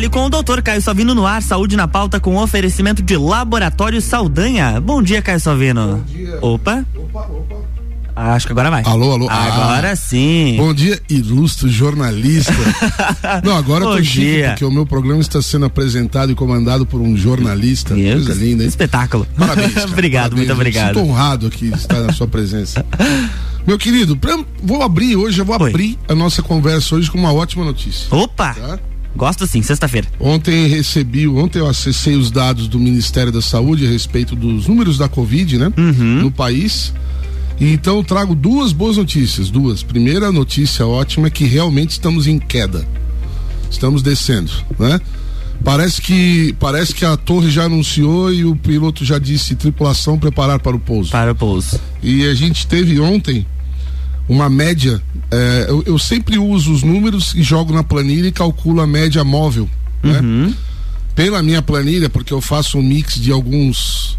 Fale com o doutor Caio Salvino no ar, saúde na pauta com oferecimento de Laboratório Saldanha. Bom dia, Caio Salvino. Bom dia. Opa. Opa, opa. Acho que agora vai. Alô, alô. Agora ah, sim. Bom dia, ilustre jornalista. Não, agora eu tô chique dia. porque o meu programa está sendo apresentado e comandado por um jornalista. Meu, Coisa que linda, hein? Espetáculo. Parabéns. cara, obrigado, parabéns. muito obrigado. Sinto honrado aqui de estar na sua presença. Meu querido, pra- vou abrir hoje, eu vou Oi. abrir a nossa conversa hoje com uma ótima notícia. Opa! Tá? Gosto sim, sexta-feira. Ontem recebi, ontem eu acessei os dados do Ministério da Saúde a respeito dos números da Covid, né? Uhum. No país. E então eu trago duas boas notícias, duas. Primeira notícia ótima é que realmente estamos em queda. Estamos descendo, né? Parece que parece que a torre já anunciou e o piloto já disse tripulação preparar para o pouso. Para o pouso. E a gente teve ontem uma média. é, eu, eu sempre uso os números e jogo na planilha e calculo a média móvel. Né? Uhum. Pela minha planilha, porque eu faço um mix de alguns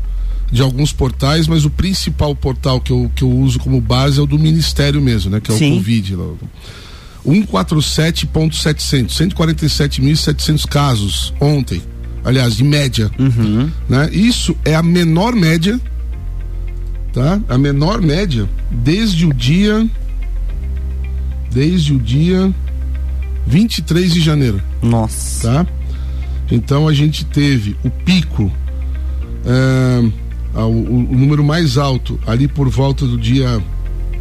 de alguns portais, mas o principal portal que eu, que eu uso como base é o do Ministério mesmo, né? Que é Sim. o Covid. lá. 147.700, 147.700 casos ontem. Aliás, de média Uhum. né? Isso é a menor média, tá? A menor média desde o dia desde o dia 23 de janeiro, Nossa. tá? Então a gente teve o pico ah, o, o- número mais alto ali por volta do dia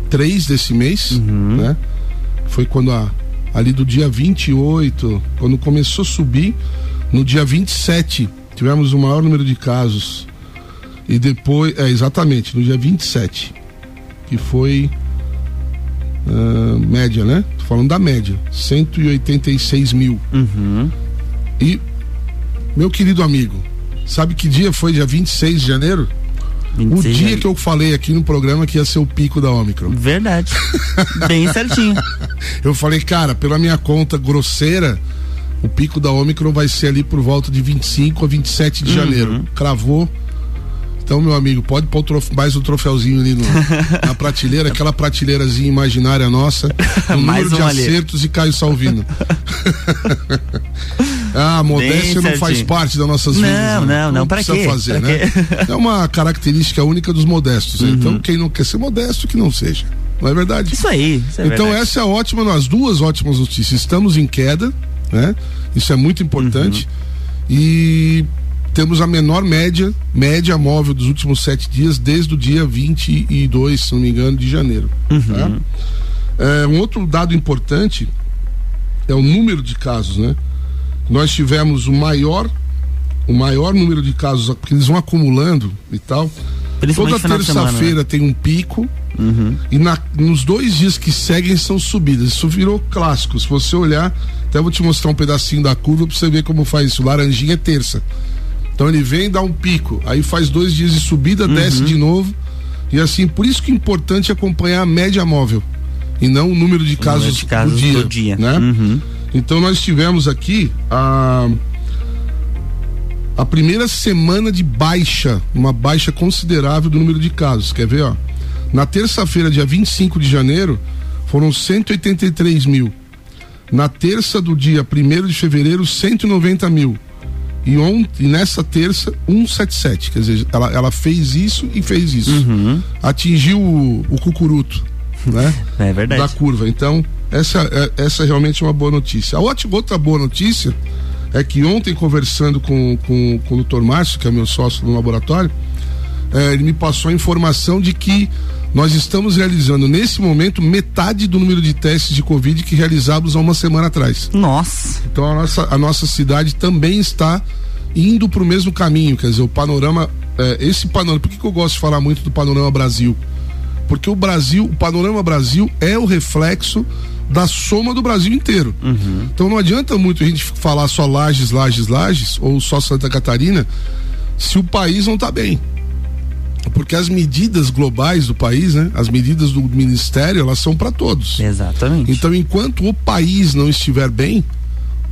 3 desse mês, né? Foi quando a, ali do dia 28, quando começou a subir, no dia 27 tivemos o maior número de casos. E depois, é exatamente, no dia 27, que foi ah, média, né? Tô falando da média, 186 mil. Uhum. E, meu querido amigo, sabe que dia foi dia 26 de janeiro? O 26 dia de- que eu falei aqui no programa que ia ser o pico da Omicron. Verdade. Bem certinho. Eu falei, cara, pela minha conta grosseira, o pico da Omicron vai ser ali por volta de 25 a 27 de Uhum. janeiro. Cravou. Então, meu amigo, pode pôr mais um troféuzinho ali no- na prateleira, aquela prateleirazinha imaginária nossa, no Mais número de um ali. acertos e Caio Salvino. ah, modéstia não faz parte das nossas Não, vidas. né? não, não, precisa quê? fazer, Pra né? quê? É uma característica única dos modestos. né? Então, quem não quer ser modesto, que não seja. Não é verdade? Isso aí. Isso é então verdade. essa é ótima, nós duas ótimas notícias. Estamos em queda, né? Isso é muito importante. Uhum. E temos a menor média, média móvel dos últimos sete dias, desde o dia 22, se não me engano, de janeiro. Uhum. tá? É, um outro dado importante é o número de casos, né? Nós tivemos o maior, o maior número de casos, porque eles vão acumulando e tal. Toda semana, né? terça-feira tem um pico Uhum. e na- nos dois dias que seguem são subidas. Isso virou clássico. Se você olhar, até vou te mostrar um pedacinho da curva pra você ver como faz isso. Laranjinha é terça. Então ele vem, dá um pico, aí faz dois dias de subida, Uhum. desce de novo. E assim, por isso que é importante acompanhar a média móvel e não o número de casos, número de casos dia. do dia. Né? Uhum. Então nós tivemos aqui a a primeira semana de baixa, uma baixa considerável do número de casos. Quer ver, ó? Na terça-feira, dia 25 de janeiro, foram 183 mil. Na terça do dia 1 de fevereiro, 190 mil. E, ontem, nessa terça, 177. Quer dizer, ela, ela fez isso e fez isso. Uhum. Atingiu o, o cucuruto, né? É verdade. da curva. Então, essa, é- essa é realmente uma boa notícia. A ótima, outra boa notícia é que ontem, conversando com, com, com o Dr. Márcio, que é meu sócio no laboratório, eh, ele me passou a informação de que nós estamos realizando, nesse momento, metade do número de testes de Covid que realizávamos há uma semana atrás. Nossa. Então a nossa, a nossa cidade também está indo para o mesmo caminho, quer dizer, o panorama, eh, esse panorama, por que, que eu gosto de falar muito do panorama Brasil? Porque o Brasil, o panorama Brasil é o reflexo da soma do Brasil inteiro. Então não adianta muito a gente falar só Lages, Lages, Lages, ou só Santa Catarina, se o país não está bem. Porque as medidas globais do país, né? As medidas do ministério, elas são para todos. Exatamente. Então, enquanto o país não estiver bem,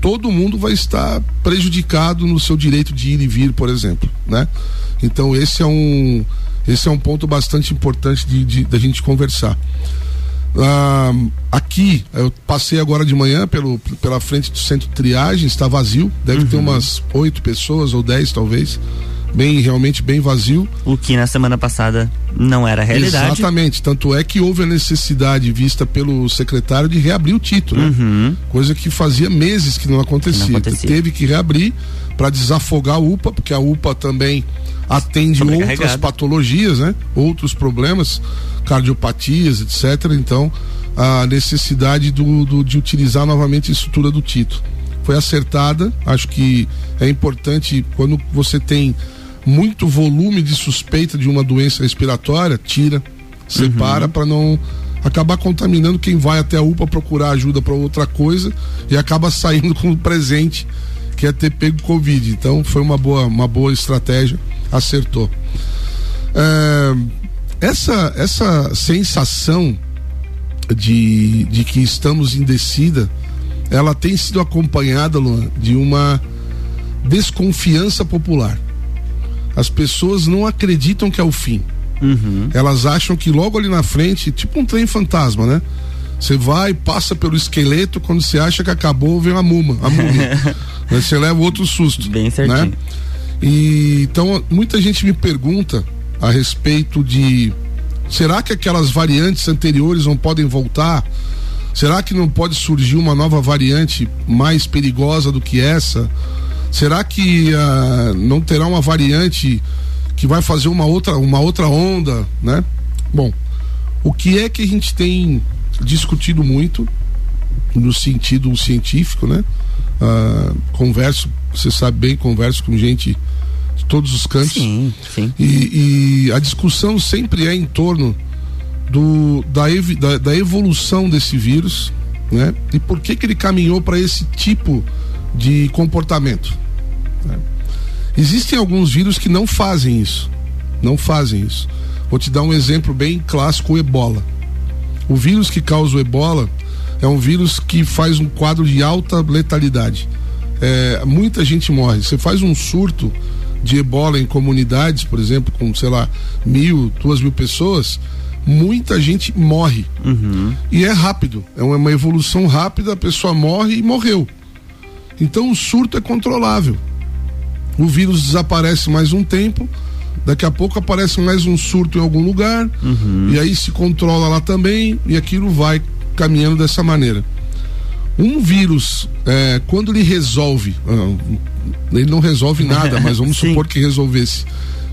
todo mundo vai estar prejudicado no seu direito de ir e vir, por exemplo, né? Então, esse é um esse é um ponto bastante importante de, da gente conversar. Ah, aqui, eu passei agora de manhã pelo, pela frente do centro de triagem, está vazio, deve ter umas oito pessoas ou dez talvez, bem realmente bem vazio. O que na semana passada não era realidade. Exatamente, tanto é que houve a necessidade vista pelo secretário de reabrir o título, né? Uhum. coisa que fazia meses que não acontecia. Que não acontecia. Teve que reabrir para desafogar a UPA, porque a UPA também atende outras patologias, né? Outros problemas, cardiopatias, etc. Então, a necessidade do, do- de utilizar novamente a estrutura do título foi acertada. Acho que é importante quando você tem muito volume de suspeita de uma doença respiratória, tira, separa para não acabar contaminando quem vai até a UPA procurar ajuda para outra coisa e acaba saindo com o presente que é ter pego Covid. Então foi uma boa, uma boa estratégia, acertou. É, essa, essa sensação de, de que estamos em descida, ela tem sido acompanhada, Luan, de uma desconfiança popular. As pessoas não acreditam que é o fim. Uhum. Elas acham que logo ali na frente, tipo um trem fantasma, né? Você vai, passa pelo esqueleto, quando você acha que acabou, vem a muma, a múmia. Né? Você leva outro susto. Bem certinho. Né? E então muita gente me pergunta a respeito de será que aquelas variantes anteriores não podem voltar? Será que não pode surgir uma nova variante mais perigosa do que essa? Será que ah, não terá uma variante que vai fazer uma outra, uma outra onda, né? Bom, o que é que a gente tem discutido muito no sentido científico, né? Ah, converso, você sabe bem, converso com gente de todos os cantos. Sim, sim. E, e a discussão sempre é em torno do, da, evi- da, da evolução desse vírus, né? E por que que ele caminhou para esse tipo de comportamento. né? Existem alguns vírus que não fazem isso, não fazem isso. Vou te dar um exemplo bem clássico, o Ebola. O vírus que causa o Ebola é um vírus que faz um quadro de alta letalidade. É, muita gente morre. Você faz um surto de ebola em comunidades, por exemplo, com, sei lá, mil, duas mil pessoas, muita gente morre. E é rápido, é uma evolução rápida, a pessoa morre e morreu. Então o surto é controlável. O vírus desaparece mais um tempo, daqui a pouco aparece mais um surto em algum lugar, e aí se controla lá também, e aquilo vai caminhando dessa maneira. Um vírus, é, quando ele resolve, ah, ele não resolve nada, mas vamos supor que resolvesse.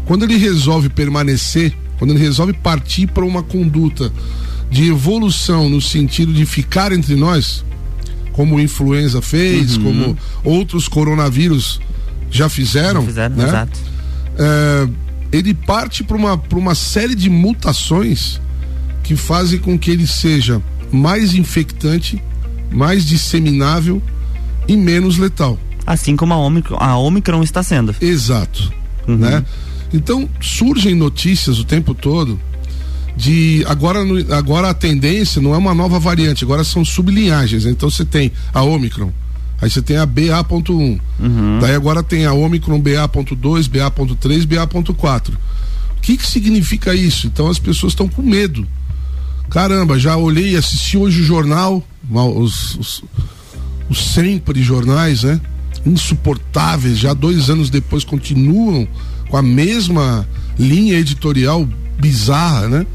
Quando ele resolve permanecer, quando ele resolve partir para uma conduta de evolução no sentido de ficar entre nós, como influenza fez, como outros coronavírus já fizeram, Fizeram, né? exato. é, ele parte para uma, pra uma série de mutações que fazem com que ele seja mais infectante, mais disseminável e menos letal. Assim como a Omicron, a Omicron está sendo. Exato. Uhum. Né? Então surgem notícias o tempo todo de agora agora a tendência não é uma nova variante, agora são sublinhagens. Então você tem a Omicron, aí você tem a BA.1, daí agora tem a Omicron BA.2, BA.3, BA.4. O que que significa isso? Então as pessoas estão com medo. Caramba, já olhei e assisti hoje o jornal, os, os, os sempre jornais, né? Insuportáveis, já dois anos depois continuam com a mesma linha editorial bizarra, né?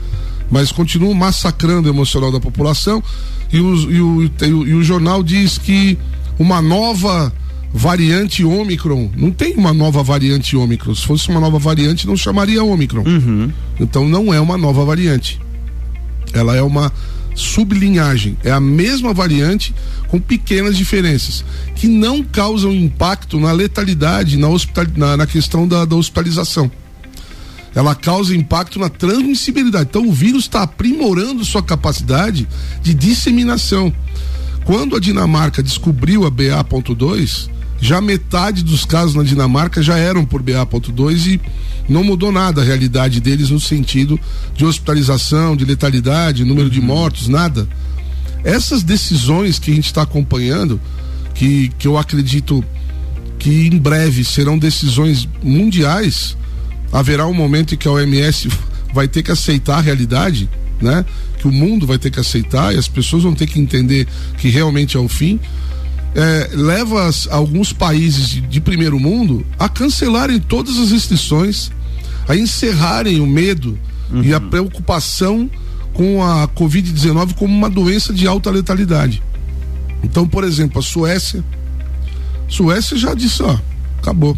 Mas continuam massacrando o emocional da população e, os- e o, e o- e o jornal diz que uma nova variante Ômicron, não tem uma nova variante Ômicron, se fosse uma nova variante não chamaria Ômicron. Então não é uma nova variante ela é uma sublinhagem, é a mesma variante com pequenas diferenças que não causam impacto na letalidade, na, hospital, na, na questão da, da hospitalização. Ela causa impacto na transmissibilidade. Então o vírus está aprimorando sua capacidade de disseminação. Quando a Dinamarca descobriu a BA.2, já metade dos casos na Dinamarca já eram por BA.2 e não mudou nada a realidade deles no sentido de hospitalização, de letalidade, número de mortos, nada. Essas decisões que a gente está acompanhando, que, que eu acredito que em breve serão decisões mundiais, haverá um momento em que a OMS vai ter que aceitar a realidade, né? Que o mundo vai ter que aceitar e as pessoas vão ter que entender que realmente é o fim. É, leva as, alguns países de, de primeiro mundo a cancelarem todas as restrições, a encerrarem o medo uhum. e a preocupação com a Covid-19 como uma doença de alta letalidade. Então, por exemplo, a Suécia, Suécia já disse, ó, acabou.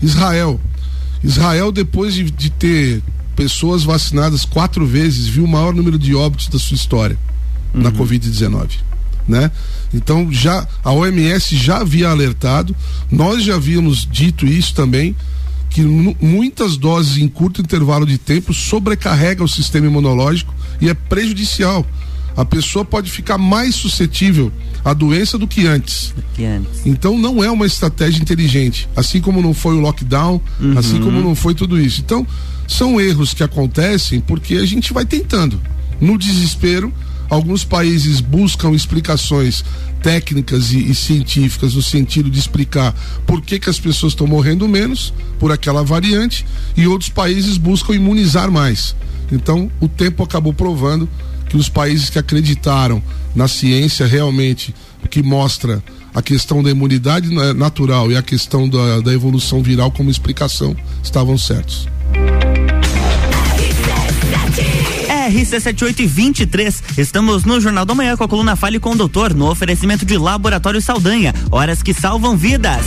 Israel, Israel depois de, de ter pessoas vacinadas quatro vezes, viu o maior número de óbitos da sua história uhum. na Covid-19, né? Então já a OMS já havia alertado, nós já havíamos dito isso também que muitas doses em curto intervalo de tempo sobrecarrega o sistema imunológico e é prejudicial. A pessoa pode ficar mais suscetível à doença do que antes. que antes. Então não é uma estratégia inteligente, assim como não foi o lockdown, uhum. assim como não foi tudo isso. Então são erros que acontecem porque a gente vai tentando. No desespero, alguns países buscam explicações técnicas e, e, científicas no sentido de explicar por que, que as pessoas estão morrendo menos por aquela variante e outros países buscam imunizar mais. Então, o tempo acabou provando que os países que acreditaram na ciência realmente, que mostra a questão da imunidade natural e a questão da, da evolução viral como explicação, estavam certos. RC7823. Estamos no Jornal da Manhã com a coluna Fale com o Doutor, no oferecimento de Laboratório Saldanha. Horas que salvam vidas.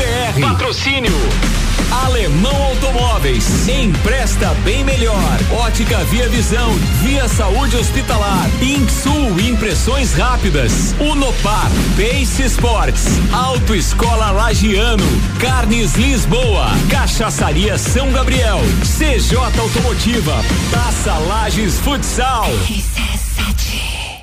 Patrocínio Alemão Automóveis. Empresta bem melhor. Ótica Via Visão. Via Saúde Hospitalar. Insul Impressões Rápidas. Unopar. Pace Sports. Autoescola Lagiano. Carnes Lisboa. Cachaçaria São Gabriel. CJ Automotiva. Taça Lages Futsal.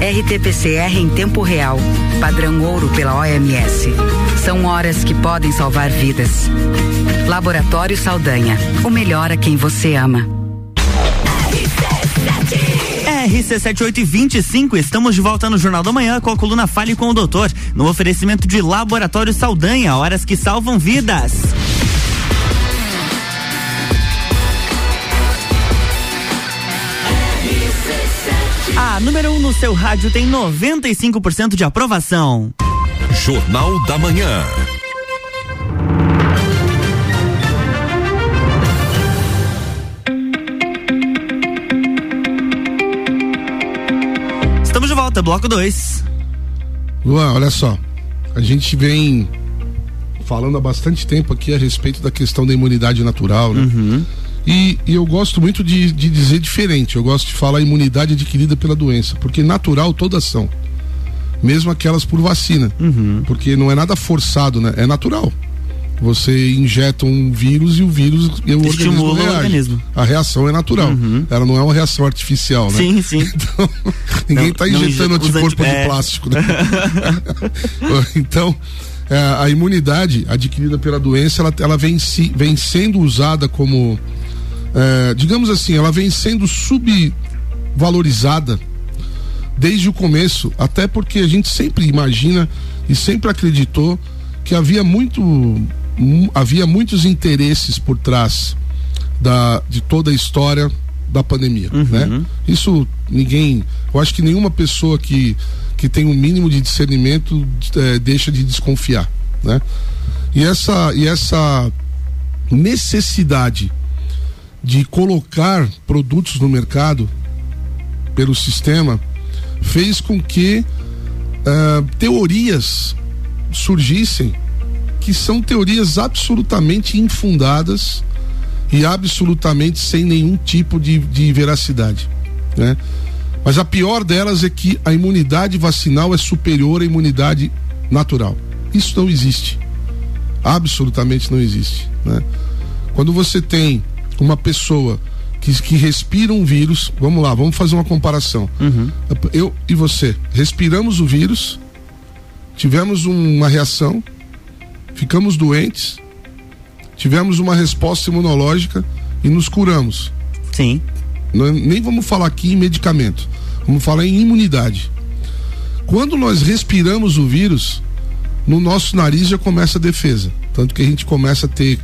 RT-PCR em tempo real, padrão ouro pela OMS. São horas que podem salvar vidas. Laboratório Saldanha, o melhor a quem você ama. RC7825, estamos de volta no Jornal da Manhã com a coluna Fale com o Doutor, no oferecimento de Laboratório Saldanha, horas que salvam vidas. A número 1 um no seu rádio tem 95% de aprovação. Jornal da Manhã. Estamos de volta, bloco 2. Luan, olha só. A gente vem falando há bastante tempo aqui a respeito da questão da imunidade natural, né? Uhum e, e eu gosto muito de, de, dizer diferente. Eu gosto de falar imunidade adquirida pela doença, porque natural todas são, mesmo aquelas por vacina, uhum. porque não é nada forçado, né? É natural. Você injeta um vírus e o vírus e o Estimula organismo reage. O organismo. A reação é natural. Uhum. Ela não é uma reação artificial, né? Sim, sim. Então, ninguém está injetando anticorpo de é. plástico, né? então, é, a imunidade adquirida pela doença, ela, ela vem, si, vem sendo usada como é, digamos assim, ela vem sendo subvalorizada desde o começo, até porque a gente sempre imagina e sempre acreditou que havia muito havia muitos interesses por trás da, de toda a história da pandemia, uhum. né? Isso ninguém, eu acho que nenhuma pessoa que que tem um mínimo de discernimento é, deixa de desconfiar, né? E essa e essa necessidade de colocar produtos no mercado pelo sistema fez com que uh, teorias surgissem que são teorias absolutamente infundadas e absolutamente sem nenhum tipo de, de veracidade, né? Mas a pior delas é que a imunidade vacinal é superior à imunidade natural. Isso não existe. Absolutamente não existe, né? Quando você tem uma pessoa que, que respira um vírus, vamos lá, vamos fazer uma comparação. Uhum. Eu e você respiramos o vírus, tivemos uma reação, ficamos doentes, tivemos uma resposta imunológica e nos curamos. Sim. Não, nem vamos falar aqui em medicamento, vamos falar em imunidade. Quando nós respiramos o vírus, no nosso nariz já começa a defesa. Tanto que a gente começa a ter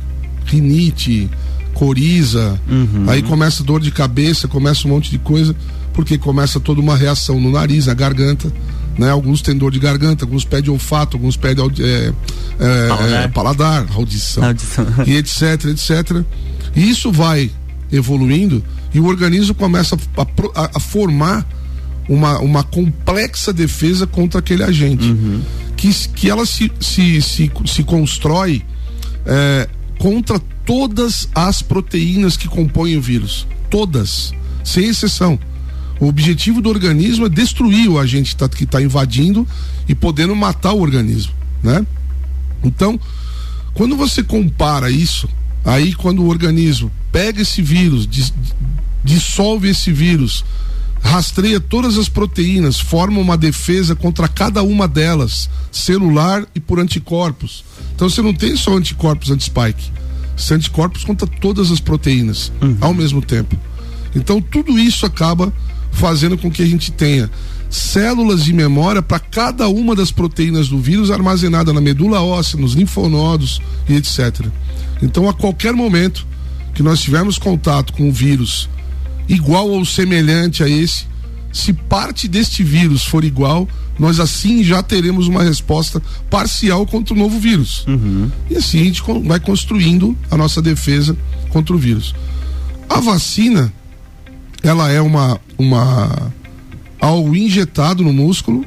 rinite, coriza, uhum. aí começa dor de cabeça, começa um monte de coisa, porque começa toda uma reação no nariz, na garganta. Né? Alguns têm dor de garganta, alguns pedem olfato, alguns pedem é, é, paladar. É, paladar, audição, audição. e etc, etc. E isso vai evoluindo e o organismo começa a, a, a formar uma, uma complexa defesa contra aquele agente. Uhum. Que, que ela se, se, se, se constrói é, contra todas as proteínas que compõem o vírus. Todas, sem exceção. O objetivo do organismo é destruir o agente tá, que está invadindo e podendo matar o organismo, né? Então, quando você compara isso, aí quando o organismo pega esse vírus, dissolve esse vírus, rastreia todas as proteínas, forma uma defesa contra cada uma delas, celular e por anticorpos. Então você não tem só anticorpos anti-spike anticorpos contra todas as proteínas uhum. ao mesmo tempo. Então tudo isso acaba fazendo com que a gente tenha células de memória para cada uma das proteínas do vírus armazenada na medula óssea, nos linfonodos e etc. Então a qualquer momento que nós tivermos contato com o vírus igual ou semelhante a esse, se parte deste vírus for igual, nós assim já teremos uma resposta parcial contra o novo vírus. Uhum. E assim a gente vai construindo a nossa defesa contra o vírus. A vacina, ela é uma, uma algo injetado no músculo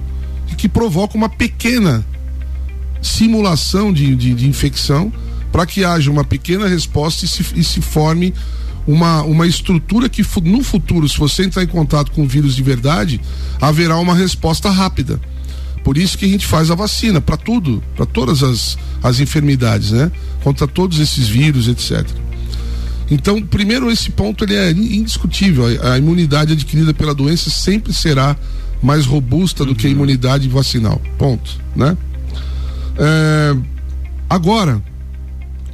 e que provoca uma pequena simulação de, de, de infecção para que haja uma pequena resposta e se, e se forme uma, uma estrutura que no futuro, se você entrar em contato com o vírus de verdade, haverá uma resposta rápida. Por isso que a gente faz a vacina para tudo, para todas as, as enfermidades, né? Contra todos esses vírus, etc. Então, primeiro esse ponto ele é indiscutível. A, a imunidade adquirida pela doença sempre será mais robusta do que a uhum. imunidade vacinal. Ponto, né? É, agora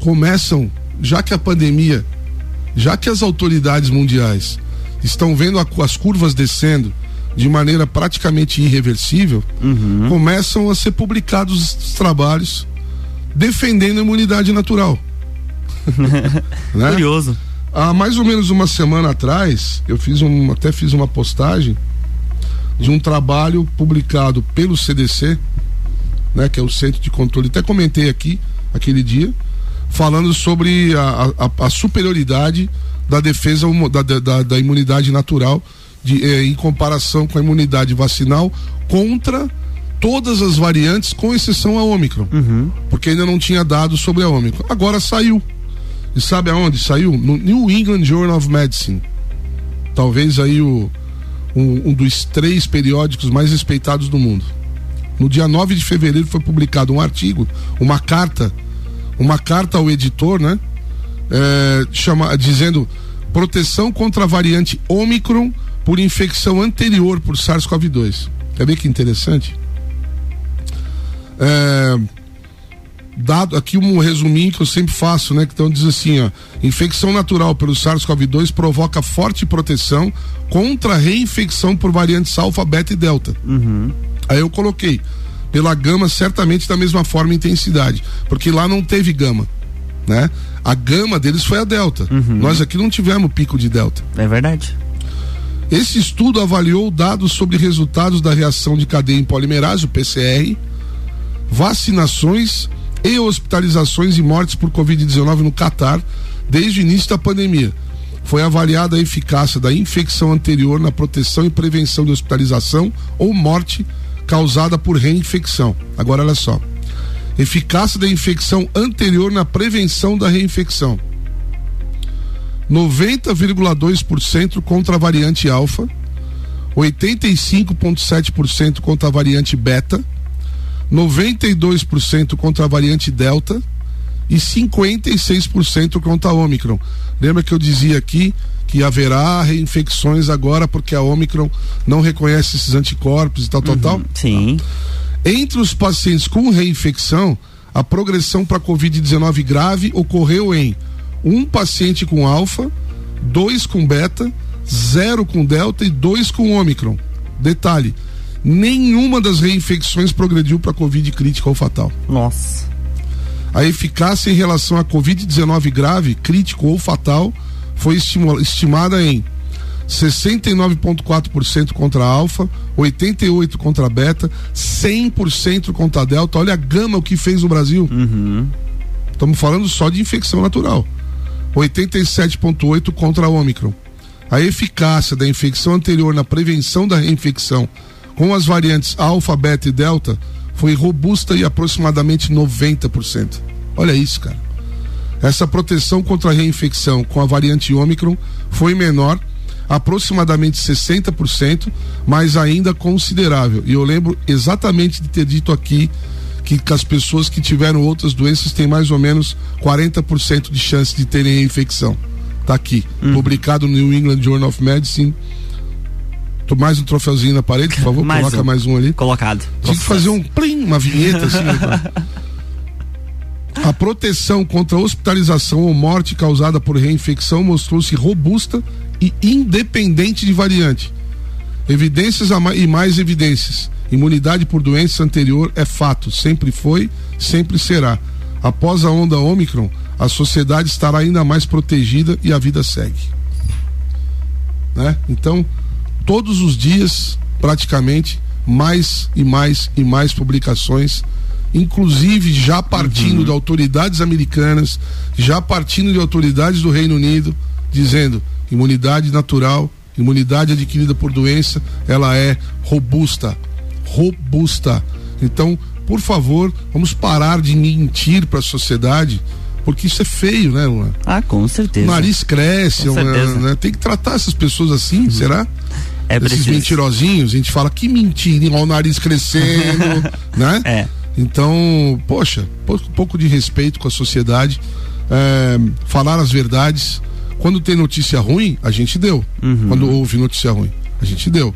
começam, já que a pandemia já que as autoridades mundiais estão vendo a, as curvas descendo de maneira praticamente irreversível, uhum. começam a ser publicados os trabalhos defendendo a imunidade natural. né? Curioso. Há mais ou menos uma semana atrás, eu fiz um, até fiz uma postagem de um trabalho publicado pelo CDC, né, que é o Centro de Controle. Até comentei aqui aquele dia, falando sobre a, a, a superioridade da defesa da, da, da imunidade natural de, eh, em comparação com a imunidade vacinal contra todas as variantes, com exceção a Ômicron. Uhum. Porque ainda não tinha dados sobre a Ômicron. Agora saiu. E sabe aonde? Saiu? No New England Journal of Medicine. Talvez aí o, um, um dos três periódicos mais respeitados do mundo. No dia 9 de fevereiro foi publicado um artigo, uma carta uma carta ao editor, né? É, chama, dizendo proteção contra a variante Omicron por infecção anterior por SARS-CoV-2. Quer ver que interessante? É, dado aqui um resuminho que eu sempre faço, né? Então diz assim, ó, infecção natural pelo SARS-CoV-2 provoca forte proteção contra a reinfecção por variantes alfa, beta e delta. Uhum. Aí eu coloquei pela gama certamente da mesma forma e intensidade, porque lá não teve gama. né? A gama deles foi a Delta. Uhum. Nós aqui não tivemos pico de Delta. É verdade. Esse estudo avaliou dados sobre resultados da reação de cadeia em polimerase, o PCR, vacinações e hospitalizações e mortes por Covid-19 no Catar desde o início da pandemia. Foi avaliada a eficácia da infecção anterior na proteção e prevenção de hospitalização ou morte causada por reinfecção. Agora olha só. Eficácia da infecção anterior na prevenção da reinfecção. 90,2% contra a variante alfa, 85,7% contra a variante beta, 92% contra a variante delta e 56% contra a Omicron. Lembra que eu dizia aqui que haverá reinfecções agora porque a Omicron não reconhece esses anticorpos e tal, tal, Uhum, tal? Sim. Entre os pacientes com reinfecção, a progressão para Covid-19 grave ocorreu em um paciente com alfa, dois com beta, zero com delta e dois com ômicron. Detalhe: nenhuma das reinfecções progrediu para Covid crítica ou fatal. Nossa. A eficácia em relação a Covid-19 grave, crítico ou fatal foi estimula- estimada em 69,4% contra a alfa, 88% contra a beta, 100% contra a delta. Olha a gama o que fez no Brasil. Uhum. Estamos falando só de infecção natural. 87,8% contra a Ômicron. A eficácia da infecção anterior na prevenção da reinfecção com as variantes alfa, beta e delta foi robusta e aproximadamente 90%. Olha isso, cara. Essa proteção contra a reinfecção com a variante Ômicron foi menor, aproximadamente 60%, mas ainda considerável. E eu lembro exatamente de ter dito aqui que, que as pessoas que tiveram outras doenças têm mais ou menos 40% de chance de terem infecção. Tá aqui, publicado no New England Journal of Medicine. Tô mais um troféuzinho na parede, por favor, Mais coloca um. mais um ali. Colocado. Tinha que fazer um plim, uma vinheta assim. A proteção contra hospitalização ou morte causada por reinfecção mostrou-se robusta e independente de variante. Evidências e mais evidências. Imunidade por doença anterior é fato, sempre foi, sempre será. Após a onda Omicron, a sociedade estará ainda mais protegida e a vida segue. Né? Então, todos os dias, praticamente, mais e mais e mais publicações, inclusive já partindo de autoridades americanas, já partindo de autoridades do Reino Unido, dizendo imunidade natural, imunidade adquirida por doença, ela é robusta, robusta. Então, por favor, vamos parar de mentir para a sociedade, porque isso é feio, né, Luan? Ah, com certeza. O nariz cresce, uma-. Uhum. né? tem que tratar essas pessoas assim, será? É Esses preciso. mentirosinhos, a gente fala que mentira, ó, o nariz crescendo, né? É. Então, poxa, pou- um pouco de respeito com a sociedade, é, falar as verdades. Quando tem notícia ruim, a gente deu. Uhum. Quando houve notícia ruim, a gente deu.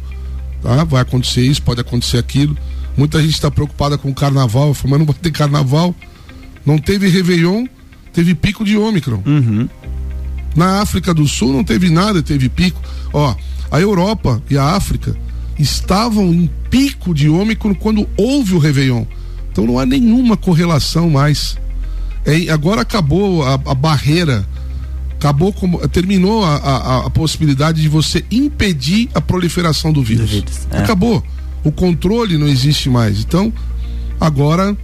Tá? Vai acontecer isso, pode acontecer aquilo. Muita gente está preocupada com o carnaval, mas não vai ter carnaval. Não teve Réveillon, teve pico de Ômicron. Uhum. Na África do Sul não teve nada, teve pico. Ó, a Europa e a África estavam em pico de Ômicron quando houve o Réveillon. Então não há nenhuma correlação mais. É, agora acabou a, a barreira, acabou como, terminou a, a- a possibilidade de você impedir a proliferação do vírus. Do vírus, é. Acabou. O controle não existe mais. Então, agora,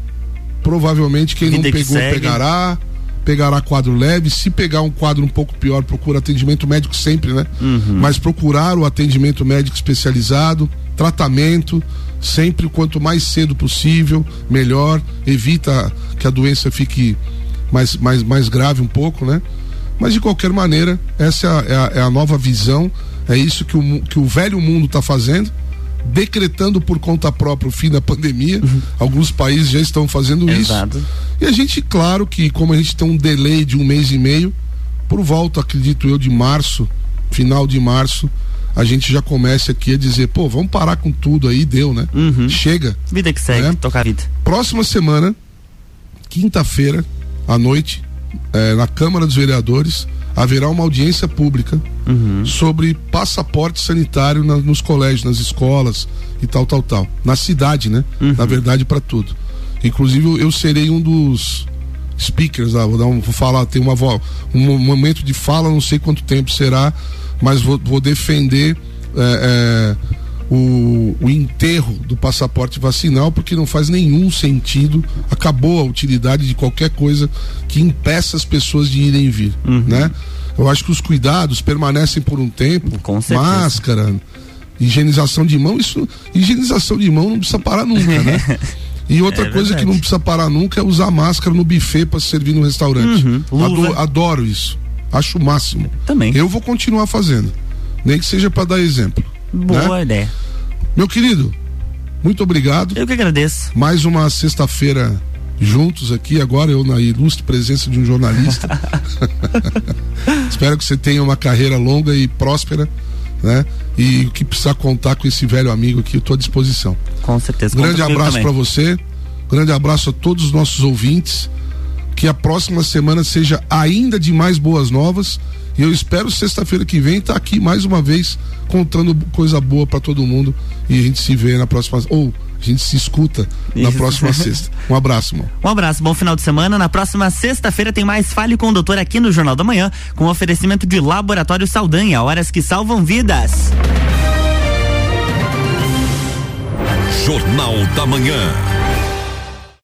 provavelmente quem não Vida que pegou, segue. pegará. Pegará quadro leve. Se pegar um quadro um pouco pior, procura atendimento médico sempre, né? Uhum. Mas procurar o atendimento médico especializado, tratamento, sempre quanto mais cedo possível, melhor. Evita que a doença fique mais, mais, mais grave um pouco, né? Mas de qualquer maneira, essa é a, é a nova visão, é isso que o, que o velho mundo está fazendo, decretando por conta própria o fim da pandemia. Alguns países já estão fazendo isso. Exato. E a gente, claro que como a gente tem um delay de um mês e meio, por volta, acredito eu, de março, final de março, a gente já começa aqui a dizer, pô, vamos parar com tudo aí, deu, né? Uhum. Chega. Vida que segue, É. tocar a vida. Próxima semana, quinta-feira, à noite, eh, na Câmara dos Vereadores, haverá uma audiência pública Uhum. sobre passaporte sanitário na- nos colégios, nas escolas e tal, tal, tal. Na cidade, né? Uhum. Na verdade, para tudo. Inclusive, eu serei um dos speakers lá, vou, dar um, vou falar, tem uma um momento de fala, não sei quanto tempo será, mas vou, vou defender é, é, o, o, enterro do passaporte vacinal, porque não faz nenhum sentido, acabou a utilidade de qualquer coisa que impeça as pessoas de irem e vir, uhum. né? Eu acho que os cuidados permanecem por um tempo, Com certeza. máscara, higienização de mão, isso, higienização de mão não precisa parar nunca, né? E outra é coisa que não precisa parar nunca é usar máscara no buffet para servir no restaurante. Uhum, adoro, adoro, isso. Acho o máximo. Também. Eu vou continuar fazendo. Nem que seja para dar exemplo. Boa né? ideia. Meu querido, muito obrigado. Eu que agradeço. Mais uma sexta-feira juntos aqui, agora eu na ilustre presença de um jornalista. Espero que você tenha uma carreira longa e próspera, né? E o que precisar contar com esse velho amigo aqui, eu estou à disposição. Com certeza. Grande abraço para você. Grande abraço a todos os nossos ouvintes. Que a próxima semana seja ainda de mais boas novas. E eu espero sexta-feira que vem estar tá aqui mais uma vez contando coisa boa para todo mundo. E a gente se vê na próxima. Ou a gente se escuta Isso. na próxima sexta. Um abraço, irmão. Um abraço, bom final de semana. Na próxima sexta-feira tem mais Fale com o Doutor aqui no Jornal da Manhã, com oferecimento de Laboratório Saldanha, horas que salvam vidas. Jornal da Manhã.